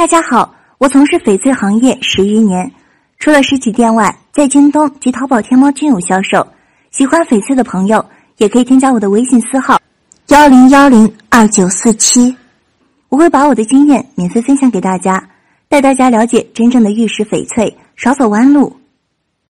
大家好我从事翡翠行业十余年除了实体店外在京东及淘宝天猫均有销售喜欢翡翠的朋友也可以添加我的微信私号幺零幺零二九四七。我会把我的经验免费分享给大家带大家了解真正的玉石翡翠少走弯路